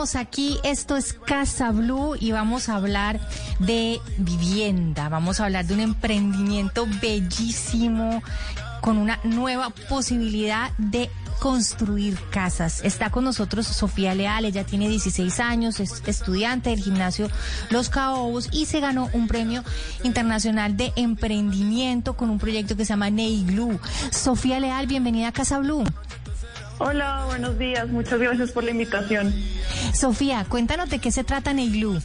Aquí, esto es Casa Blue y vamos a hablar de vivienda, vamos a hablar de un emprendimiento bellísimo con una nueva posibilidad de construir casas. Está con nosotros Sofía Leal, ella tiene 16 años, es estudiante del gimnasio Los Caobos y se ganó un premio internacional de emprendimiento con un proyecto que se llama Neiglu. Sofía Leal, bienvenida a Casa Blue. Hola, buenos días. Muchas gracias por la invitación. Sofía, cuéntanos de qué se trata Neiglu.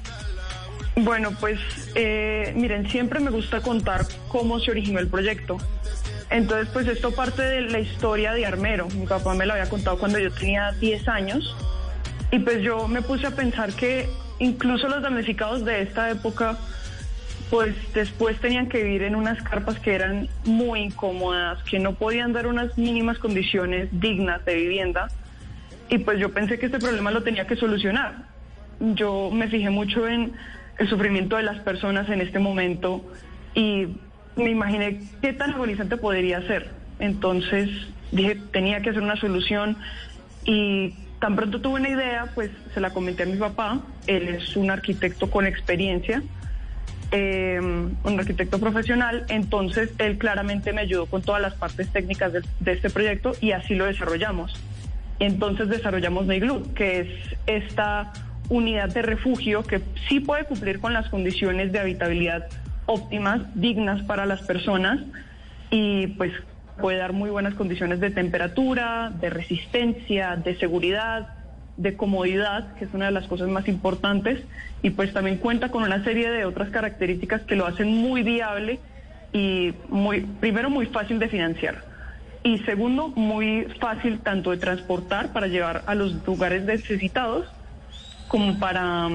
Bueno, pues eh, miren, siempre me gusta contar cómo se originó el proyecto. Entonces, pues esto parte de la historia de Armero. Mi papá me lo había contado cuando yo tenía 10 años. Y pues yo me puse a pensar que incluso los damnificados de esta época, pues después tenían que vivir en unas carpas que eran muy incómodas, que no podían dar unas mínimas condiciones dignas de vivienda. Y pues yo pensé que este problema lo tenía que solucionar. Yo me fijé mucho en el sufrimiento de las personas en este momento y me imaginé qué tan agonizante podría ser. Entonces dije, tenía que hacer una solución y tan pronto tuve una idea, pues se la comenté a mi papá. Él es un arquitecto con experiencia, eh, un arquitecto profesional. Entonces él claramente me ayudó con todas las partes técnicas de, de este proyecto y así lo desarrollamos. Entonces desarrollamos Neiglu, que es esta unidad de refugio que sí puede cumplir con las condiciones de habitabilidad óptimas, dignas para las personas y pues puede dar muy buenas condiciones de temperatura, de resistencia, de seguridad, de comodidad, que es una de las cosas más importantes, y pues también cuenta con una serie de otras características que lo hacen muy viable y muy, primero muy fácil de financiar y segundo muy fácil tanto de transportar para llevar a los lugares necesitados como para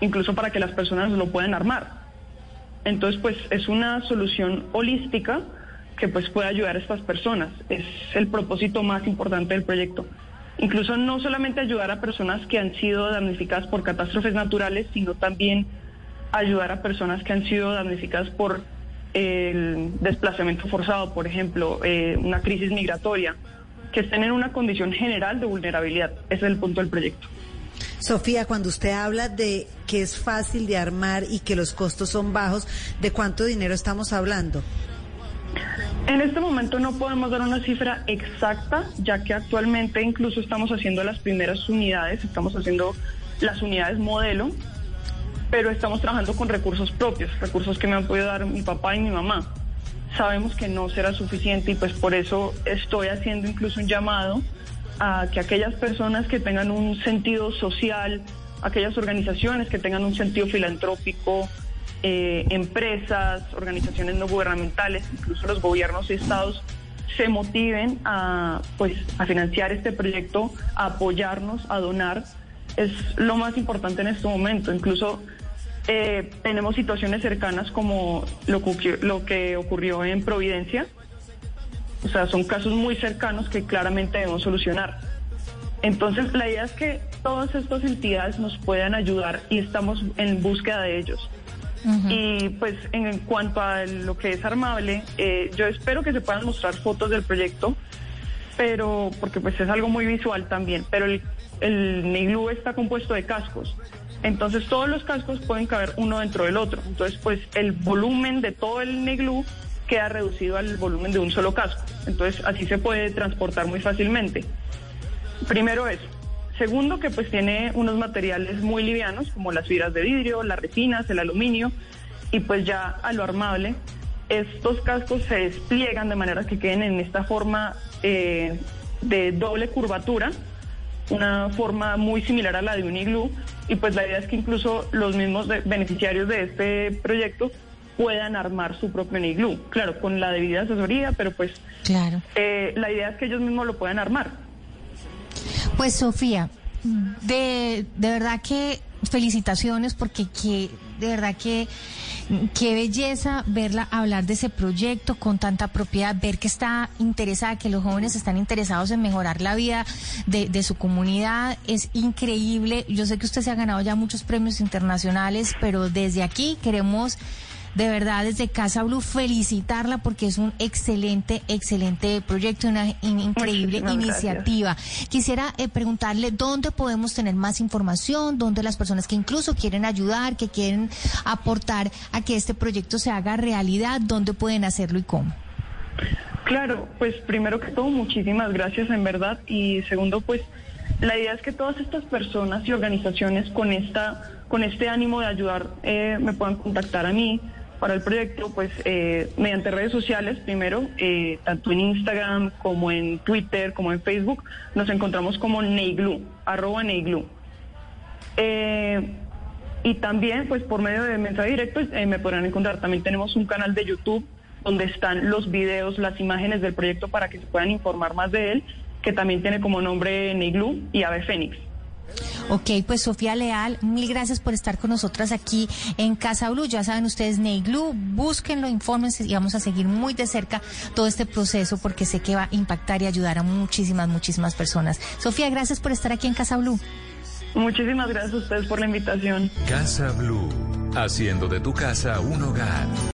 incluso para que las personas lo puedan armar. Entonces, pues es una solución holística que pues puede ayudar a estas personas. Es el propósito más importante del proyecto. Incluso no solamente ayudar a personas que han sido damnificadas por catástrofes naturales, sino también ayudar a personas que han sido damnificadas por el desplazamiento forzado, por ejemplo, eh, una crisis migratoria, que estén en una condición general de vulnerabilidad. Ese es el punto del proyecto. Sofía, cuando usted habla de que es fácil de armar y que los costos son bajos, ¿de cuánto dinero estamos hablando? En este momento no podemos dar una cifra exacta, ya que actualmente incluso estamos haciendo las primeras unidades, estamos haciendo las unidades modelo, pero estamos trabajando con recursos propios, recursos que me han podido dar mi papá y mi mamá. Sabemos que no será suficiente y pues por eso estoy haciendo incluso un llamado a que aquellas personas que tengan un sentido social, aquellas organizaciones que tengan un sentido filantrópico, eh, empresas, organizaciones no gubernamentales, incluso los gobiernos y estados, se motiven a, pues, a financiar este proyecto, a apoyarnos, a donar. Es lo más importante en este momento. Incluso eh, tenemos situaciones cercanas como lo, lo que ocurrió en Providencia, o sea, son casos muy cercanos que claramente debemos solucionar. Entonces, la idea es que todas estas entidades nos puedan ayudar y estamos en búsqueda de ellos. Y pues en cuanto a lo que es armable, eh, yo espero que se puedan mostrar fotos del proyecto, pero porque pues es algo muy visual también, pero el, el está compuesto de cascos. Entonces todos los cascos pueden caber uno dentro del otro. Entonces pues el volumen de todo el Neglu queda reducido al volumen de un solo casco. Entonces así se puede transportar muy fácilmente. Primero eso. Segundo, que pues tiene unos materiales muy livianos como las fibras de vidrio, las resinas, el aluminio y pues ya a lo armable. Estos cascos se despliegan de manera que queden en esta forma eh, de doble curvatura, una forma muy similar a la de un iglú y pues la idea es que incluso los mismos beneficiarios de este proyecto puedan armar su propio iglú. Claro, con la debida asesoría, pero pues claro. Eh, la idea es que ellos mismos lo puedan armar. Pues Sofía, de, de verdad que felicitaciones porque que, de verdad que qué belleza verla hablar de ese proyecto con tanta propiedad, ver que está interesada, que los jóvenes están interesados en mejorar la vida de, de, su comunidad, es increíble. Yo sé que usted se ha ganado ya muchos premios internacionales, pero desde aquí queremos de verdad desde Casa Blue felicitarla porque es un excelente, excelente proyecto, una increíble iniciativa. Quisiera eh, preguntarle dónde podemos tener más información, dónde las personas que incluso quieren ayudar, que quieren aportar a que este proyecto se haga realidad, dónde pueden hacerlo y cómo. Claro, pues primero que todo, muchísimas gracias en verdad. Y segundo, pues la idea es que todas estas personas y organizaciones con esta, con este ánimo de ayudar, eh, me puedan contactar a mí para el proyecto, pues eh, mediante redes sociales, primero, eh, tanto en Instagram como en Twitter, como en Facebook, nos encontramos como Neiglu, arroba Neiglu. y también, pues por medio de mensaje directo, me podrán encontrar. También tenemos un canal de YouTube donde están los videos, las imágenes del proyecto para que se puedan informar más de él, que también tiene como nombre Neiglu y Ave Fénix. Ok, pues Sofía Leal, mil gracias por estar con nosotras aquí en Casa Blue. Ya saben ustedes, Neiglu, búsquenlo, infórmense y vamos a seguir muy de cerca todo este proceso porque sé que va a impactar y ayudar a muchísimas, muchísimas personas. Sofía, gracias por estar aquí en Casa Blue. Muchísimas gracias a ustedes por la invitación. Casa Blue, haciendo de tu casa un hogar.